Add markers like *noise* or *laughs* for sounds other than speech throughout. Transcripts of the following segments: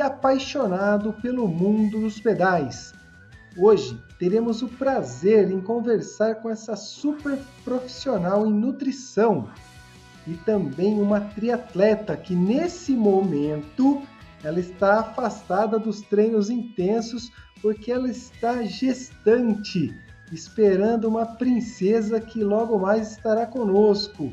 apaixonado pelo mundo dos pedais. Hoje teremos o prazer em conversar com essa super profissional em nutrição e também uma triatleta que nesse momento ela está afastada dos treinos intensos porque ela está gestante, esperando uma princesa que logo mais estará conosco.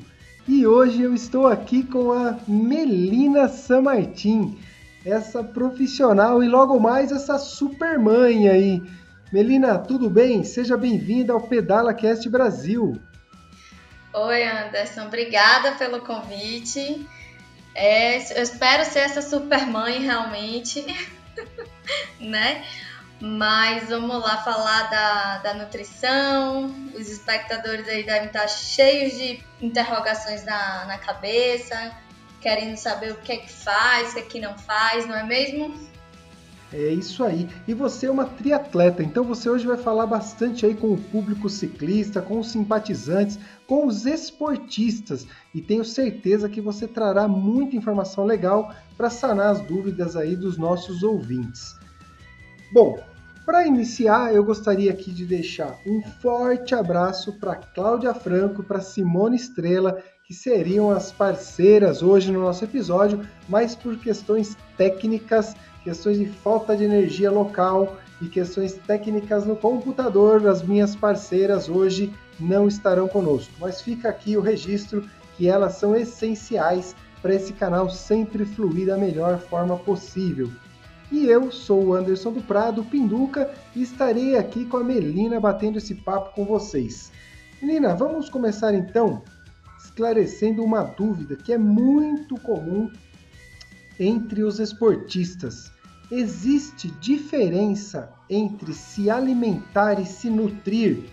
E hoje eu estou aqui com a Melina Samartim essa profissional e logo mais essa super mãe aí. Melina, tudo bem? Seja bem-vinda ao Pedala Cast Brasil. Oi, Anderson, obrigada pelo convite. É, eu espero ser essa super mãe realmente, *laughs* né? Mas vamos lá falar da, da nutrição. Os espectadores aí devem estar cheios de interrogações na, na cabeça querendo saber o que é que faz, o que é que não faz, não é mesmo? É isso aí. E você é uma triatleta, então você hoje vai falar bastante aí com o público ciclista, com os simpatizantes, com os esportistas e tenho certeza que você trará muita informação legal para sanar as dúvidas aí dos nossos ouvintes. Bom, para iniciar, eu gostaria aqui de deixar um forte abraço para Cláudia Franco, para Simone Estrela que seriam as parceiras hoje no nosso episódio, mas por questões técnicas, questões de falta de energia local e questões técnicas no computador, as minhas parceiras hoje não estarão conosco. Mas fica aqui o registro que elas são essenciais para esse canal sempre fluir da melhor forma possível. E eu sou o Anderson do Prado, Pinduca, e estarei aqui com a Melina batendo esse papo com vocês. Melina, vamos começar então esclarecendo uma dúvida que é muito comum entre os esportistas. Existe diferença entre se alimentar e se nutrir?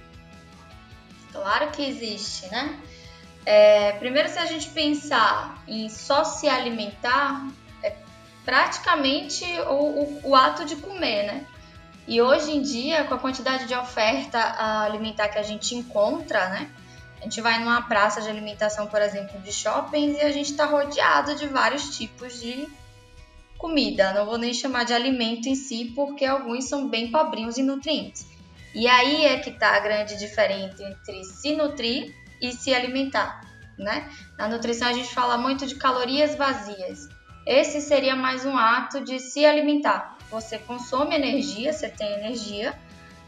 Claro que existe, né? É, primeiro, se a gente pensar em só se alimentar, é praticamente o, o, o ato de comer, né? E hoje em dia, com a quantidade de oferta alimentar que a gente encontra, né? A gente vai numa praça de alimentação, por exemplo, de shoppings e a gente está rodeado de vários tipos de comida. Não vou nem chamar de alimento em si, porque alguns são bem pobrinhos em nutrientes. E aí é que está a grande diferença entre se nutrir e se alimentar, né? Na nutrição a gente fala muito de calorias vazias. Esse seria mais um ato de se alimentar. Você consome energia, você tem energia,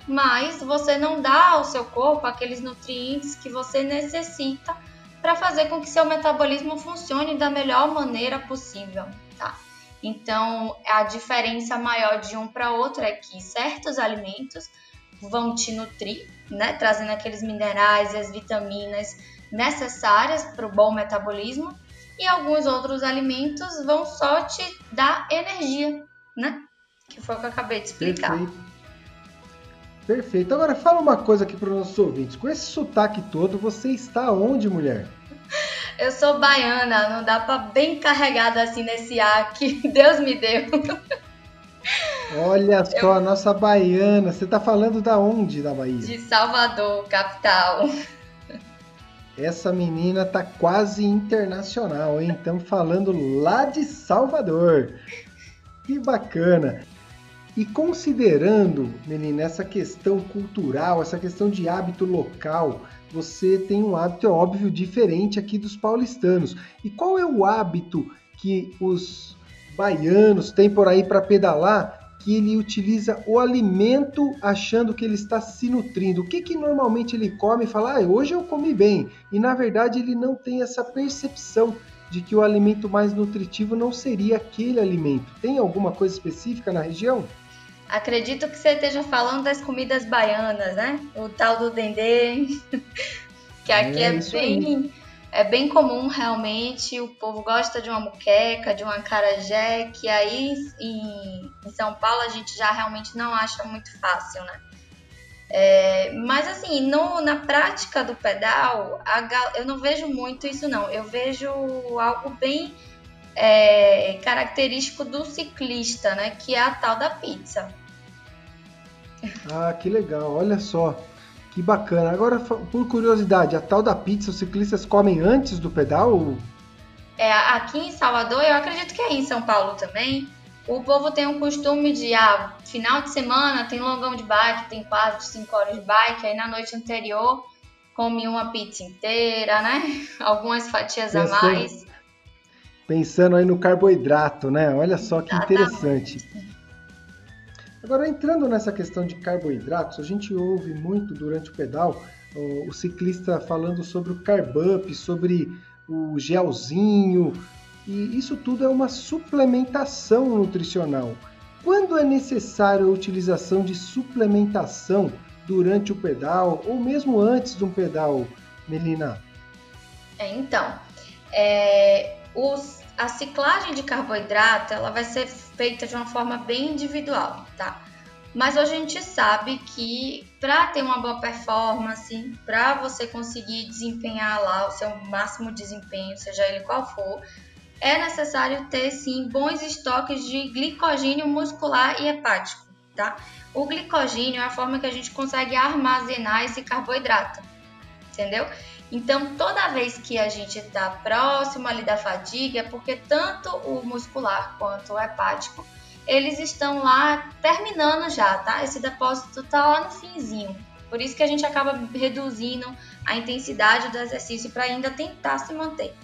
mas você não dá ao seu corpo aqueles nutrientes que você necessita para fazer com que seu metabolismo funcione da melhor maneira possível, tá? Então, a diferença maior de um para outro é que certos alimentos vão te nutrir, né, trazendo aqueles minerais e as vitaminas necessárias para o bom metabolismo, e alguns outros alimentos vão só te dar energia, né? Que foi o que eu acabei de explicar. Perfeito. Perfeito. Agora fala uma coisa aqui para os nossos ouvintes. Com esse sotaque todo, você está onde, mulher? Eu sou baiana, não dá para bem carregada assim nesse ar que *laughs* Deus me deu. Olha só, Eu... a nossa baiana. Você está falando da onde da Bahia? De Salvador, capital. Essa menina tá quase internacional, hein? Estamos falando lá de Salvador. Que bacana. E considerando, Melina, essa questão cultural, essa questão de hábito local, você tem um hábito, é óbvio, diferente aqui dos paulistanos. E qual é o hábito que os baianos têm por aí para pedalar que ele utiliza o alimento achando que ele está se nutrindo. O que, que normalmente ele come e fala, ah, hoje eu comi bem. E na verdade ele não tem essa percepção de que o alimento mais nutritivo não seria aquele alimento. Tem alguma coisa específica na região? Acredito que você esteja falando das comidas baianas, né? O tal do dendê, *laughs* que aqui é, é bem, é bem comum realmente, o povo gosta de uma muqueca, de uma carajé, que aí em, em São Paulo a gente já realmente não acha muito fácil, né? É, mas assim, no, na prática do pedal, a, eu não vejo muito isso não. Eu vejo algo bem é, característico do ciclista, né? Que é a tal da pizza. Ah, que legal, olha só. Que bacana. Agora, por curiosidade, a tal da pizza os ciclistas comem antes do pedal? É, aqui em Salvador, eu acredito que é em São Paulo também. O povo tem um costume de, ah, final de semana tem longão de bike, tem 4, 5 horas de bike, aí na noite anterior come uma pizza inteira, né? *laughs* Algumas fatias pensando, a mais. Pensando aí no carboidrato, né? Olha só que interessante. Agora, entrando nessa questão de carboidratos, a gente ouve muito durante o pedal o, o ciclista falando sobre o carb up, sobre o gelzinho, e isso tudo é uma suplementação nutricional. Quando é necessário a utilização de suplementação durante o pedal ou mesmo antes de um pedal, Melina? É, então, é, os, a ciclagem de carboidrato ela vai ser feita de uma forma bem individual, tá? Mas hoje a gente sabe que para ter uma boa performance, para você conseguir desempenhar lá o seu máximo desempenho, seja ele qual for, é necessário ter sim bons estoques de glicogênio muscular e hepático, tá? O glicogênio é a forma que a gente consegue armazenar esse carboidrato, entendeu? Então, toda vez que a gente está próximo ali da fadiga, é porque tanto o muscular quanto o hepático, eles estão lá terminando já, tá? Esse depósito está lá no finzinho. Por isso que a gente acaba reduzindo a intensidade do exercício para ainda tentar se manter.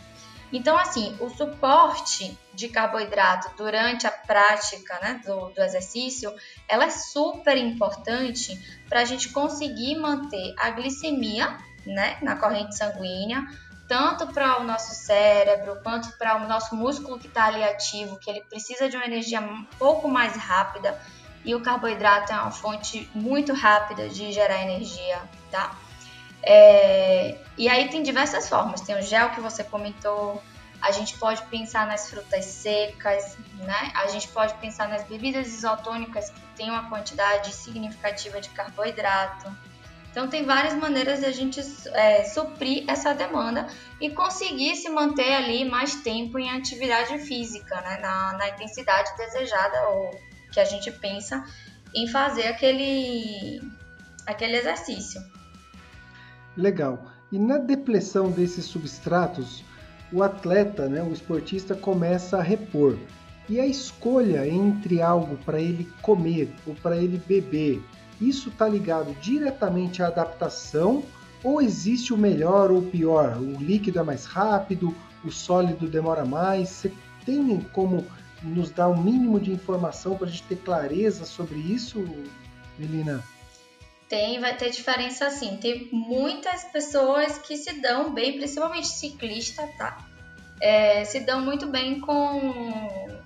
Então, assim, o suporte de carboidrato durante a prática né, do, do exercício, ela é super importante para a gente conseguir manter a glicemia né, na corrente sanguínea, tanto para o nosso cérebro quanto para o nosso músculo que está ali ativo, que ele precisa de uma energia um pouco mais rápida e o carboidrato é uma fonte muito rápida de gerar energia, tá? É, e aí tem diversas formas, tem o gel que você comentou, a gente pode pensar nas frutas secas, né? A gente pode pensar nas bebidas isotônicas que têm uma quantidade significativa de carboidrato. Então, tem várias maneiras de a gente é, suprir essa demanda e conseguir se manter ali mais tempo em atividade física, né? na, na intensidade desejada ou que a gente pensa em fazer aquele, aquele exercício. Legal. E na depressão desses substratos, o atleta, né, o esportista, começa a repor. E a escolha entre algo para ele comer ou para ele beber isso está ligado diretamente à adaptação ou existe o melhor ou o pior? O líquido é mais rápido, o sólido demora mais? Você tem como nos dar o um mínimo de informação para a gente ter clareza sobre isso, Melina? Tem, vai ter diferença sim. Tem muitas pessoas que se dão bem, principalmente ciclista, tá? É, se dão muito bem com,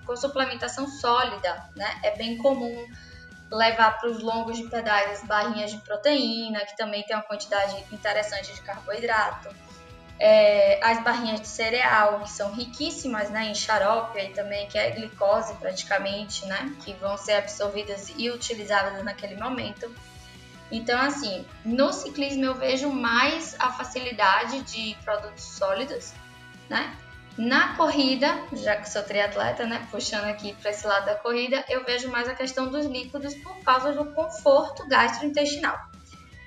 com suplementação sólida, né? É bem comum levar para os longos de pedais as barrinhas de proteína, que também tem uma quantidade interessante de carboidrato. É, as barrinhas de cereal, que são riquíssimas né, em xarope e também, que é glicose praticamente, né, que vão ser absorvidas e utilizadas naquele momento. Então, assim, no ciclismo eu vejo mais a facilidade de produtos sólidos, né? Na corrida, já que sou triatleta, né, puxando aqui para esse lado da corrida, eu vejo mais a questão dos líquidos por causa do conforto gastrointestinal.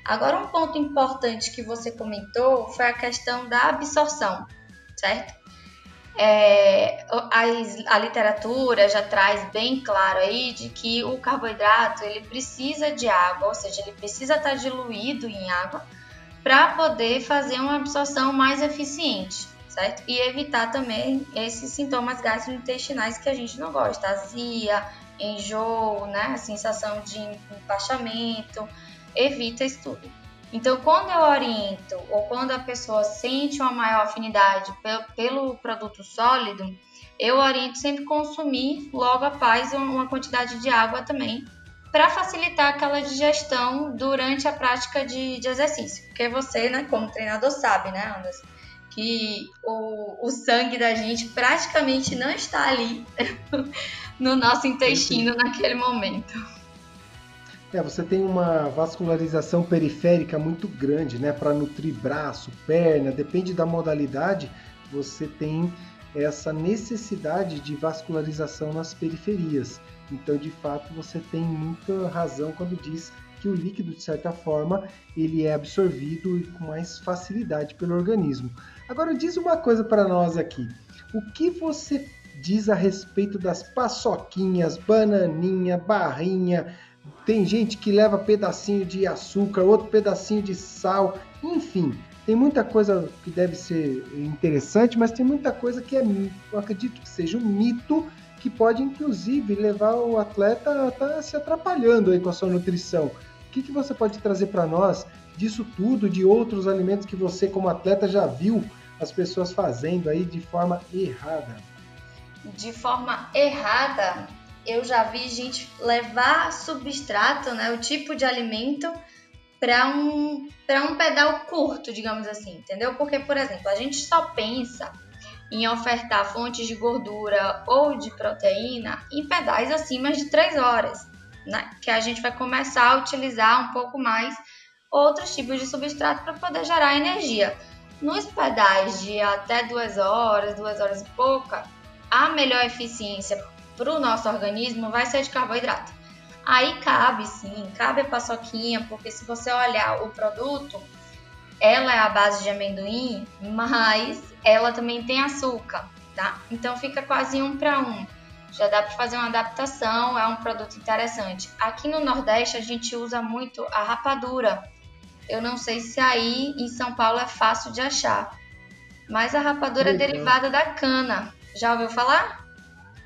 Agora, um ponto importante que você comentou foi a questão da absorção, certo? É, a, a, literatura já traz bem claro aí de que o carboidrato ele precisa de água, ou seja, ele precisa estar diluído em água para poder fazer uma absorção mais eficiente certo? E evitar também esses sintomas gastrointestinais que a gente não gosta, azia, enjoo, né? Sensação de empachamento, evita isso tudo. Então, quando eu oriento ou quando a pessoa sente uma maior afinidade pelo, pelo produto sólido, eu oriento sempre consumir logo após uma quantidade de água também, para facilitar aquela digestão durante a prática de, de exercício. Porque você, né, como treinador, sabe, né, Anderson? Que o, o sangue da gente praticamente não está ali *laughs* no nosso intestino naquele momento. É, você tem uma vascularização periférica muito grande, né? Para nutrir braço, perna, depende da modalidade, você tem essa necessidade de vascularização nas periferias. Então, de fato, você tem muita razão quando diz que o líquido, de certa forma, ele é absorvido com mais facilidade pelo organismo. Agora, diz uma coisa para nós aqui. O que você diz a respeito das paçoquinhas, bananinha, barrinha? Tem gente que leva pedacinho de açúcar, outro pedacinho de sal, enfim. Tem muita coisa que deve ser interessante, mas tem muita coisa que é, eu acredito que seja um mito que pode inclusive levar o atleta a estar tá se atrapalhando aí com a sua nutrição. Que, que você pode trazer para nós disso tudo, de outros alimentos que você como atleta já viu as pessoas fazendo aí de forma errada? De forma errada, eu já vi gente levar substrato, né, o tipo de alimento para um, um pedal curto, digamos assim, entendeu? Porque, por exemplo, a gente só pensa em ofertar fontes de gordura ou de proteína em pedais acima de 3 horas, né? Que a gente vai começar a utilizar um pouco mais outros tipos de substrato para poder gerar energia. Nos pedais de até 2 horas, 2 horas e pouca, a melhor eficiência para o nosso organismo vai ser de carboidrato. Aí cabe sim, cabe a paçoquinha, porque se você olhar o produto, ela é a base de amendoim, mas ela também tem açúcar, tá? Então fica quase um para um. Já dá para fazer uma adaptação, é um produto interessante. Aqui no Nordeste a gente usa muito a rapadura. Eu não sei se aí em São Paulo é fácil de achar, mas a rapadura é derivada da cana. Já ouviu falar?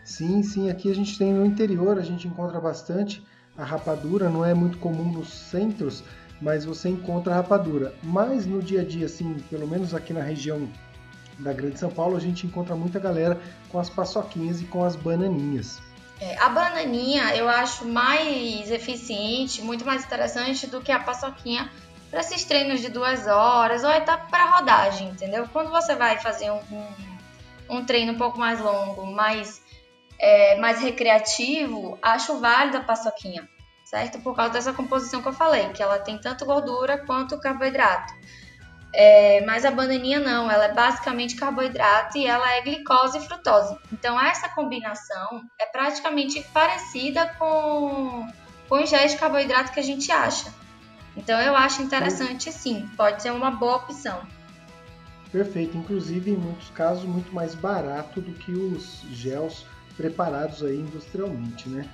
Sim, sim, aqui a gente tem no interior, a gente encontra bastante a rapadura, não é muito comum nos centros, mas você encontra a rapadura. Mas no dia a dia, assim, pelo menos aqui na região da Grande São Paulo, a gente encontra muita galera com as paçoquinhas e com as bananinhas. É, a bananinha eu acho mais eficiente, muito mais interessante do que a paçoquinha para esses treinos de duas horas ou até para rodagem, entendeu? Quando você vai fazer um, um, um treino um pouco mais longo, mais é, mais recreativo, acho válido a paçoquinha, certo? Por causa dessa composição que eu falei, que ela tem tanto gordura quanto carboidrato. É, mas a bananinha não, ela é basicamente carboidrato e ela é glicose e frutose. Então essa combinação é praticamente parecida com, com o ingeste de carboidrato que a gente acha. Então eu acho interessante sim, pode ser uma boa opção. Perfeito, inclusive em muitos casos muito mais barato do que os gels preparados aí industrialmente, né?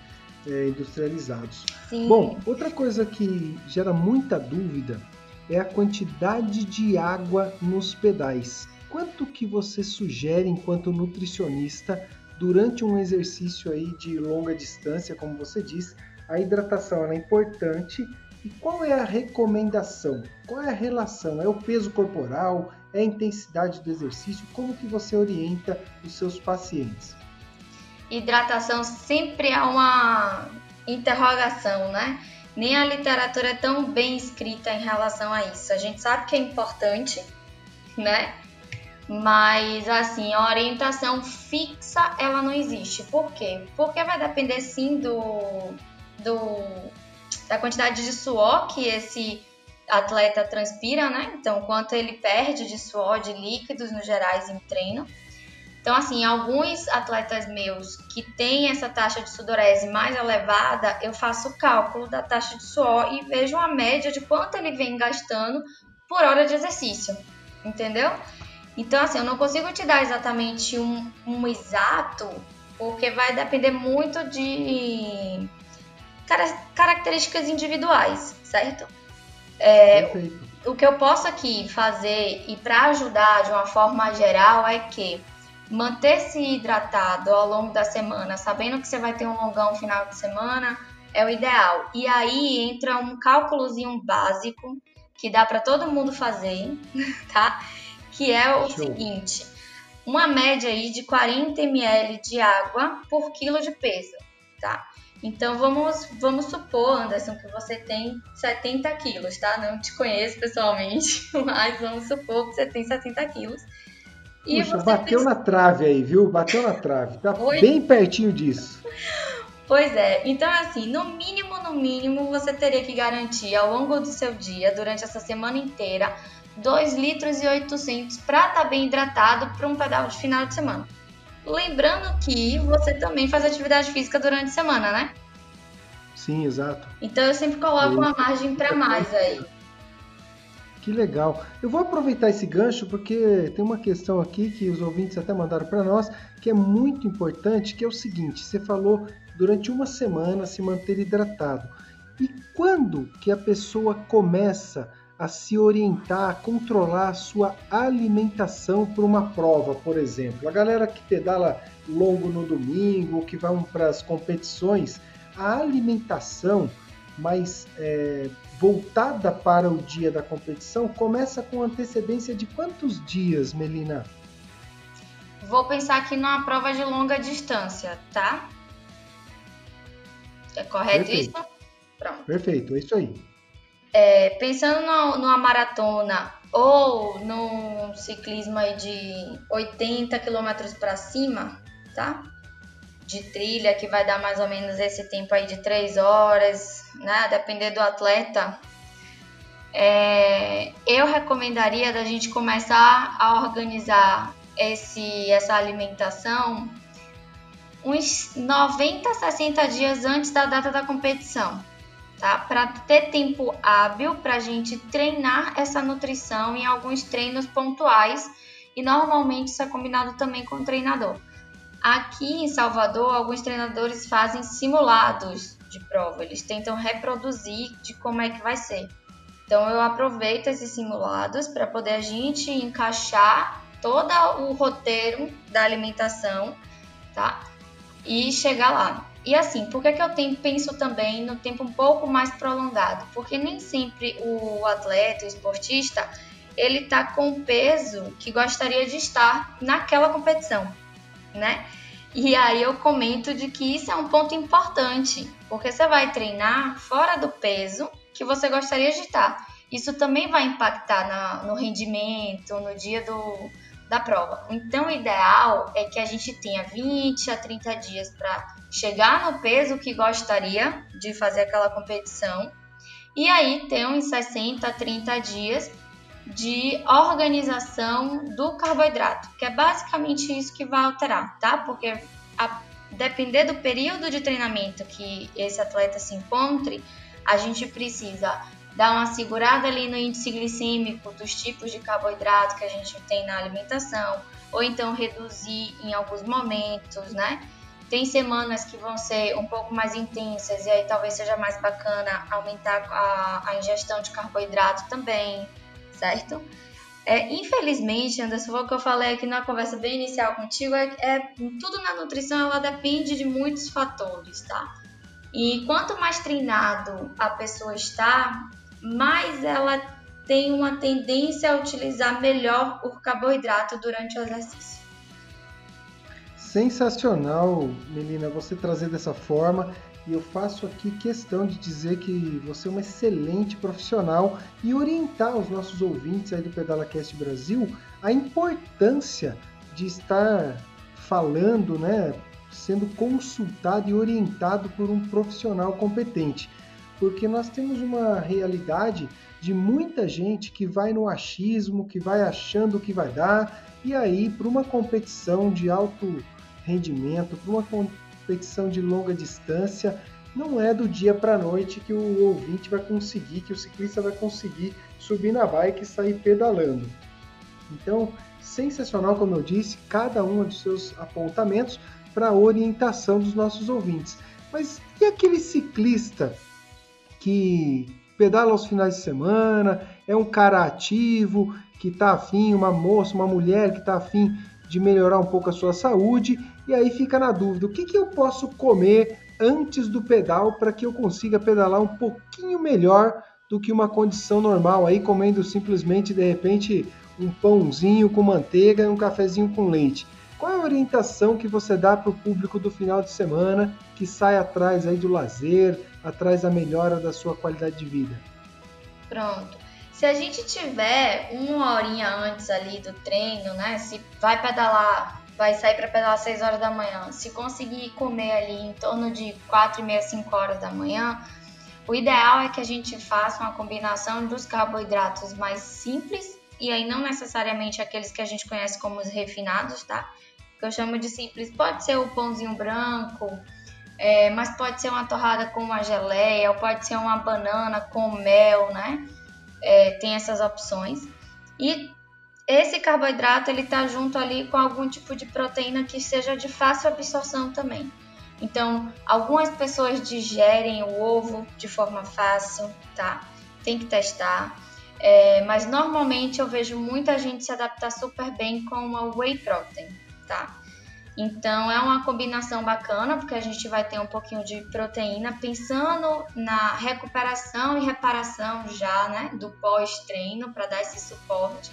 É, industrializados. Sim. Bom, outra coisa que gera muita dúvida é a quantidade de água nos pedais. Quanto que você sugere enquanto nutricionista durante um exercício aí de longa distância, como você diz, a hidratação é importante e qual é a recomendação? Qual é a relação? É o peso corporal? É a intensidade do exercício? Como que você orienta os seus pacientes? hidratação sempre é uma interrogação, né? Nem a literatura é tão bem escrita em relação a isso. A gente sabe que é importante, né? Mas assim, a orientação fixa ela não existe. Por quê? Porque vai depender sim do, do da quantidade de suor que esse atleta transpira, né? Então, quanto ele perde de suor, de líquidos no gerais em treino. Então, assim, alguns atletas meus que têm essa taxa de sudorese mais elevada, eu faço o cálculo da taxa de suor e vejo a média de quanto ele vem gastando por hora de exercício, entendeu? Então, assim, eu não consigo te dar exatamente um, um exato, porque vai depender muito de características individuais, certo? É, o que eu posso aqui fazer e para ajudar de uma forma geral é que manter-se hidratado ao longo da semana, sabendo que você vai ter um longão final de semana, é o ideal. E aí entra um cálculozinho básico que dá para todo mundo fazer, *laughs* tá? Que é o Show. seguinte: uma média aí de 40 ml de água por quilo de peso, tá? Então vamos, vamos supor, Anderson, que você tem 70 quilos, tá? Não te conheço pessoalmente, *laughs* mas vamos supor que você tem 70 quilos. E Puxa, bateu na trave aí, viu? Bateu na trave. Tá Oi? bem pertinho disso. Pois é, então assim, no mínimo, no mínimo, você teria que garantir ao longo do seu dia, durante essa semana inteira, 2 litros e 800 para estar tá bem hidratado para um pedal de final de semana. Lembrando que você também faz atividade física durante a semana, né? Sim, exato. Então eu sempre coloco uma margem para mais aí. Que legal. Eu vou aproveitar esse gancho porque tem uma questão aqui que os ouvintes até mandaram para nós, que é muito importante, que é o seguinte: você falou durante uma semana se manter hidratado. E quando que a pessoa começa a se orientar, a controlar a sua alimentação para uma prova, por exemplo. A galera que pedala longo no domingo, que vai para as competições, a alimentação mais é, voltada para o dia da competição começa com antecedência de quantos dias, Melina? Vou pensar aqui numa prova de longa distância, tá? É correto Perfeito. isso? Pronto. Perfeito, é isso aí. É, pensando no, numa maratona ou no ciclismo aí de 80 km para cima, tá? De trilha, que vai dar mais ou menos esse tempo aí de 3 horas, né? Depender do atleta. É, eu recomendaria da gente começar a organizar esse, essa alimentação uns 90, 60 dias antes da data da competição tá? Para ter tempo hábil para a gente treinar essa nutrição em alguns treinos pontuais e normalmente isso é combinado também com o treinador. Aqui em Salvador, alguns treinadores fazem simulados de prova, eles tentam reproduzir de como é que vai ser. Então eu aproveito esses simulados para poder a gente encaixar todo o roteiro da alimentação, tá? E chegar lá. E assim, por que, que eu tenho, penso também no tempo um pouco mais prolongado? Porque nem sempre o atleta, o esportista, ele está com o peso que gostaria de estar naquela competição, né? E aí eu comento de que isso é um ponto importante, porque você vai treinar fora do peso que você gostaria de estar. Isso também vai impactar na, no rendimento, no dia do, da prova. Então, o ideal é que a gente tenha 20 a 30 dias para chegar no peso que gostaria de fazer aquela competição e aí ter uns 60 a 30 dias de organização do carboidrato, que é basicamente isso que vai alterar, tá? Porque a depender do período de treinamento que esse atleta se encontre, a gente precisa dar uma segurada ali no índice glicêmico dos tipos de carboidrato que a gente tem na alimentação, ou então reduzir em alguns momentos, né? Tem semanas que vão ser um pouco mais intensas e aí talvez seja mais bacana aumentar a, a ingestão de carboidrato também, certo? É, infelizmente, Anderson, o que eu falei aqui na conversa bem inicial contigo, é, é tudo na nutrição ela depende de muitos fatores, tá? E quanto mais treinado a pessoa está, mais ela tem uma tendência a utilizar melhor o carboidrato durante o exercício. Sensacional, menina, você trazer dessa forma. E eu faço aqui questão de dizer que você é uma excelente profissional e orientar os nossos ouvintes aí do PedalaCast Brasil a importância de estar falando, né, sendo consultado e orientado por um profissional competente porque nós temos uma realidade de muita gente que vai no achismo, que vai achando que vai dar, e aí para uma competição de alto rendimento, para uma competição de longa distância, não é do dia para a noite que o ouvinte vai conseguir, que o ciclista vai conseguir subir na bike e sair pedalando. Então, sensacional, como eu disse, cada um dos seus apontamentos para orientação dos nossos ouvintes. Mas e aquele ciclista que pedala aos finais de semana, é um cara ativo, que está afim, uma moça, uma mulher que está afim de melhorar um pouco a sua saúde, e aí fica na dúvida: o que, que eu posso comer antes do pedal para que eu consiga pedalar um pouquinho melhor do que uma condição normal, aí comendo simplesmente de repente um pãozinho com manteiga e um cafezinho com leite. qual é a orientação que você dá para o público do final de semana que sai atrás aí do lazer, atrás da melhora da sua qualidade de vida? Pronto. Se a gente tiver uma horinha antes ali do treino, né? Se vai pedalar, vai sair para pedalar às 6 horas da manhã, se conseguir comer ali em torno de 4 e meia, 5 horas da manhã, o ideal é que a gente faça uma combinação dos carboidratos mais simples e aí não necessariamente aqueles que a gente conhece como os refinados, tá? Que eu chamo de simples. Pode ser o pãozinho branco, é, mas pode ser uma torrada com uma geleia, ou pode ser uma banana com mel, né? É, tem essas opções. E esse carboidrato ele tá junto ali com algum tipo de proteína que seja de fácil absorção também. Então, algumas pessoas digerem o ovo de forma fácil, tá? Tem que testar. É, mas normalmente eu vejo muita gente se adaptar super bem com uma whey protein, tá? Então é uma combinação bacana porque a gente vai ter um pouquinho de proteína pensando na recuperação e reparação já, né, do pós-treino para dar esse suporte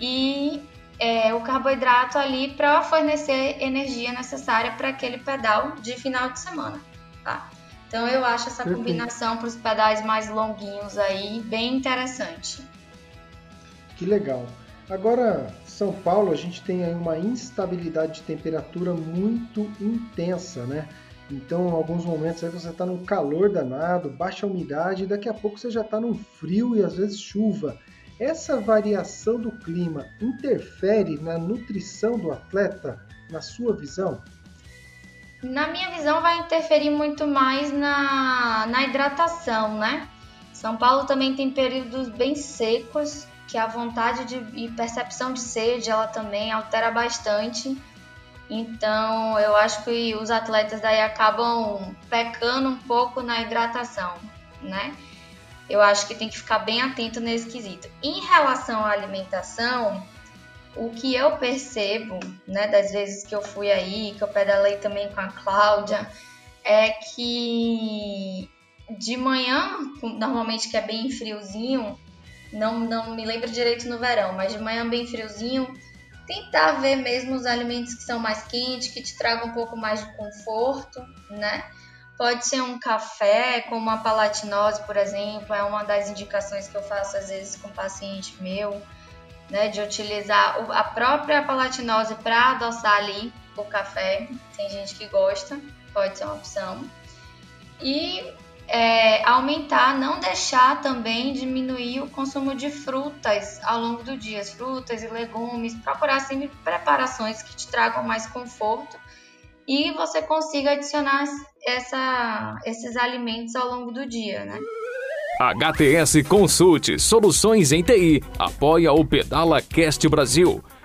e é, o carboidrato ali para fornecer energia necessária para aquele pedal de final de semana, tá? Então eu acho essa combinação para os pedais mais longuinhos aí bem interessante. Que legal. Agora, São Paulo, a gente tem aí uma instabilidade de temperatura muito intensa, né? Então, em alguns momentos aí você está num calor danado, baixa umidade, e daqui a pouco você já está num frio e às vezes chuva. Essa variação do clima interfere na nutrição do atleta, na sua visão? na minha visão, vai interferir muito mais na, na hidratação, né? São Paulo também tem períodos bem secos, que a vontade de, e percepção de sede ela também altera bastante. Então, eu acho que os atletas daí acabam pecando um pouco na hidratação, né? Eu acho que tem que ficar bem atento nesse quesito. Em relação à alimentação, o que eu percebo, né, das vezes que eu fui aí, que eu pedalei também com a Cláudia, é que de manhã, normalmente que é bem friozinho, não, não me lembro direito no verão, mas de manhã bem friozinho, tentar ver mesmo os alimentos que são mais quentes, que te tragam um pouco mais de conforto, né? Pode ser um café com uma palatinose, por exemplo, é uma das indicações que eu faço às vezes com paciente meu né, de utilizar a própria palatinose para adoçar ali o café. Tem gente que gosta, pode ser uma opção. E é, aumentar, não deixar também diminuir o consumo de frutas ao longo do dia, frutas e legumes, procurar sempre preparações que te tragam mais conforto e você consiga adicionar essa, esses alimentos ao longo do dia, né? HTS Consulte Soluções em TI apoia o Pedala Cast Brasil.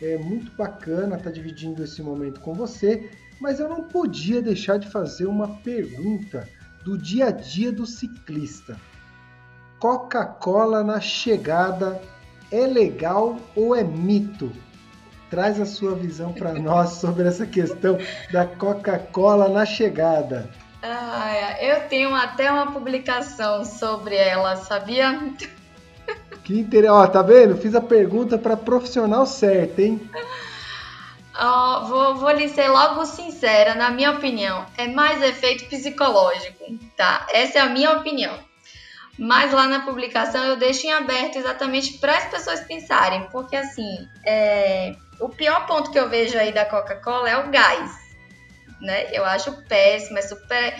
É muito bacana estar dividindo esse momento com você, mas eu não podia deixar de fazer uma pergunta do dia a dia do ciclista. Coca-Cola na chegada é legal ou é mito? Traz a sua visão para *laughs* nós sobre essa questão da Coca-Cola na chegada. Ah, eu tenho até uma publicação sobre ela, sabia? Que interessante. Ó, tá vendo? Fiz a pergunta para profissional certo, hein? Oh, vou, vou lhe ser logo sincera, na minha opinião, é mais efeito psicológico, tá? Essa é a minha opinião. Mas lá na publicação eu deixo em aberto exatamente para as pessoas pensarem, porque assim, é... o pior ponto que eu vejo aí da Coca-Cola é o gás, né? Eu acho péssimo, é super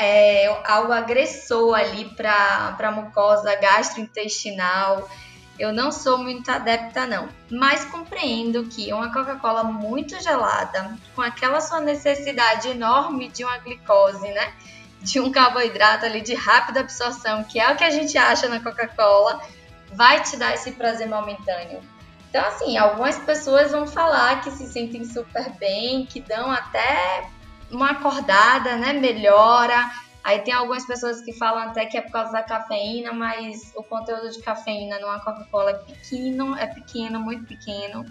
é, algo agressor ali para a mucosa gastrointestinal. Eu não sou muito adepta, não. Mas compreendo que uma Coca-Cola muito gelada, com aquela sua necessidade enorme de uma glicose, né? De um carboidrato ali de rápida absorção, que é o que a gente acha na Coca-Cola, vai te dar esse prazer momentâneo. Então, assim, algumas pessoas vão falar que se sentem super bem, que dão até uma acordada, né? Melhora Aí tem algumas pessoas que falam até que é por causa da cafeína, mas o conteúdo de cafeína numa Coca-Cola é pequeno, é pequeno, muito pequeno.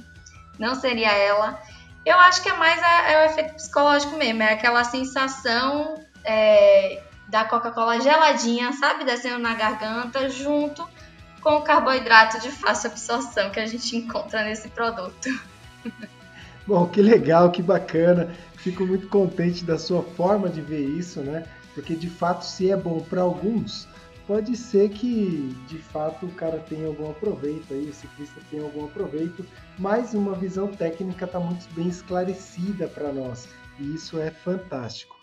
Não seria ela. Eu acho que é mais é, é o efeito psicológico mesmo, é aquela sensação é, da Coca-Cola geladinha, sabe, descendo na garganta, junto com o carboidrato de fácil absorção que a gente encontra nesse produto. *laughs* Bom, que legal, que bacana. Fico muito contente da sua forma de ver isso, né? Porque de fato, se é bom para alguns, pode ser que de fato o cara tenha algum aproveito aí, o ciclista tenha algum aproveito, mas uma visão técnica está muito bem esclarecida para nós e isso é fantástico.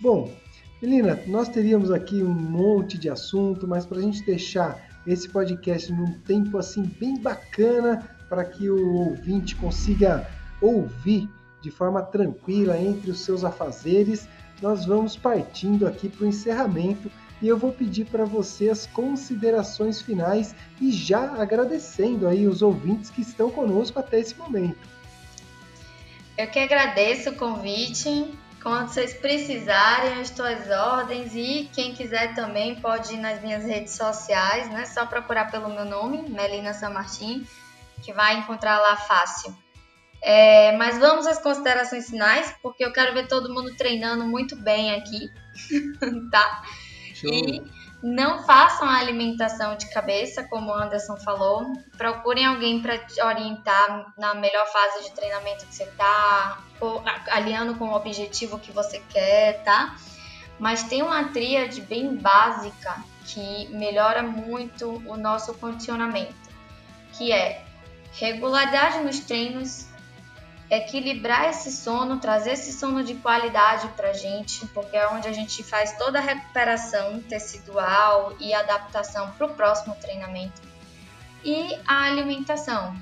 Bom, Melina, nós teríamos aqui um monte de assunto, mas para a gente deixar esse podcast num tempo assim bem bacana para que o ouvinte consiga ouvir de forma tranquila entre os seus afazeres, nós vamos partindo aqui para o encerramento e eu vou pedir para você as considerações finais e já agradecendo aí os ouvintes que estão conosco até esse momento. Eu que agradeço o convite. Quando vocês precisarem, estou às ordens e quem quiser também pode ir nas minhas redes sociais, né? Só procurar pelo meu nome, Melina San Martin, que vai encontrar lá fácil. É, mas vamos às considerações finais, porque eu quero ver todo mundo treinando muito bem aqui, *laughs* tá? Show. E não façam a alimentação de cabeça, como o Anderson falou. Procurem alguém para te orientar na melhor fase de treinamento que você tá, alinhando com o objetivo que você quer, tá? Mas tem uma tríade bem básica que melhora muito o nosso condicionamento, que é regularidade nos treinos, equilibrar esse sono, trazer esse sono de qualidade para gente, porque é onde a gente faz toda a recuperação tecidual e adaptação para o próximo treinamento. E a alimentação.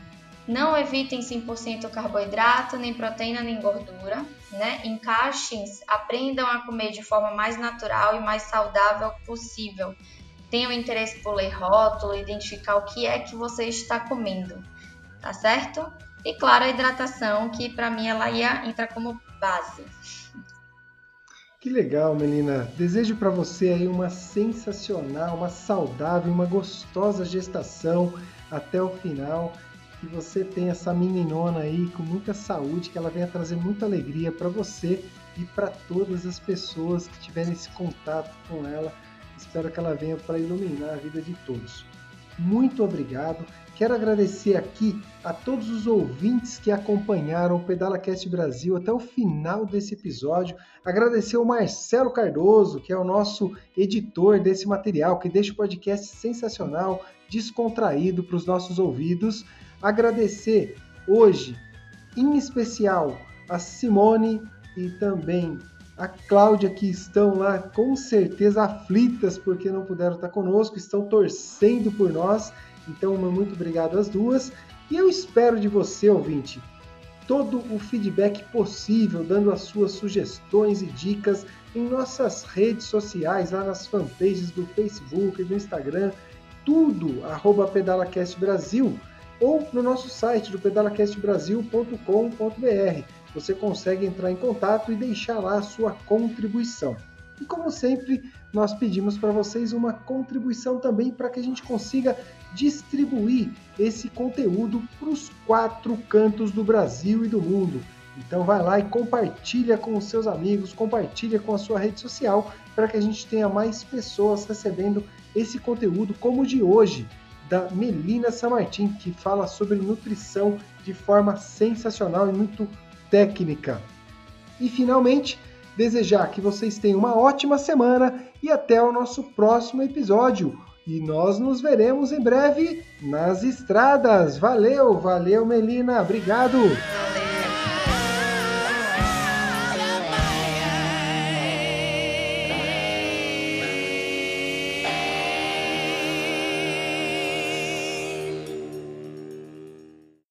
Não evitem 100% carboidrato, nem proteína, nem gordura. Né? Encaixem, aprendam a comer de forma mais natural e mais saudável possível. Tenham interesse por ler rótulo, identificar o que é que você está comendo, tá certo? E claro, a hidratação, que para mim ela ia entrar como base. Que legal, Melina. Desejo para você aí uma sensacional, uma saudável, uma gostosa gestação até o final. Que você tenha essa meninona aí com muita saúde, que ela venha trazer muita alegria para você e para todas as pessoas que tiverem esse contato com ela. Espero que ela venha para iluminar a vida de todos. Muito obrigado. Quero agradecer aqui a todos os ouvintes que acompanharam o Pedala Cast Brasil até o final desse episódio. Agradecer o Marcelo Cardoso, que é o nosso editor desse material, que deixa o podcast sensacional, descontraído para os nossos ouvidos. Agradecer hoje, em especial, a Simone e também a Cláudia, que estão lá com certeza aflitas porque não puderam estar conosco, estão torcendo por nós então, muito obrigado às duas. E eu espero de você, ouvinte, todo o feedback possível, dando as suas sugestões e dicas em nossas redes sociais, lá nas fanpages do Facebook e do Instagram, tudo arroba PedalaCast Brasil ou no nosso site do pedalacastbrasil.com.br. Você consegue entrar em contato e deixar lá a sua contribuição. E como sempre, nós pedimos para vocês uma contribuição também para que a gente consiga distribuir esse conteúdo para os quatro cantos do Brasil e do mundo. Então vai lá e compartilha com os seus amigos, compartilha com a sua rede social para que a gente tenha mais pessoas recebendo esse conteúdo como o de hoje da Melina Samartim, que fala sobre nutrição de forma sensacional e muito técnica. E finalmente, desejar que vocês tenham uma ótima semana e até o nosso próximo episódio. E nós nos veremos em breve nas estradas. Valeu, valeu, Melina. Obrigado. Valeu.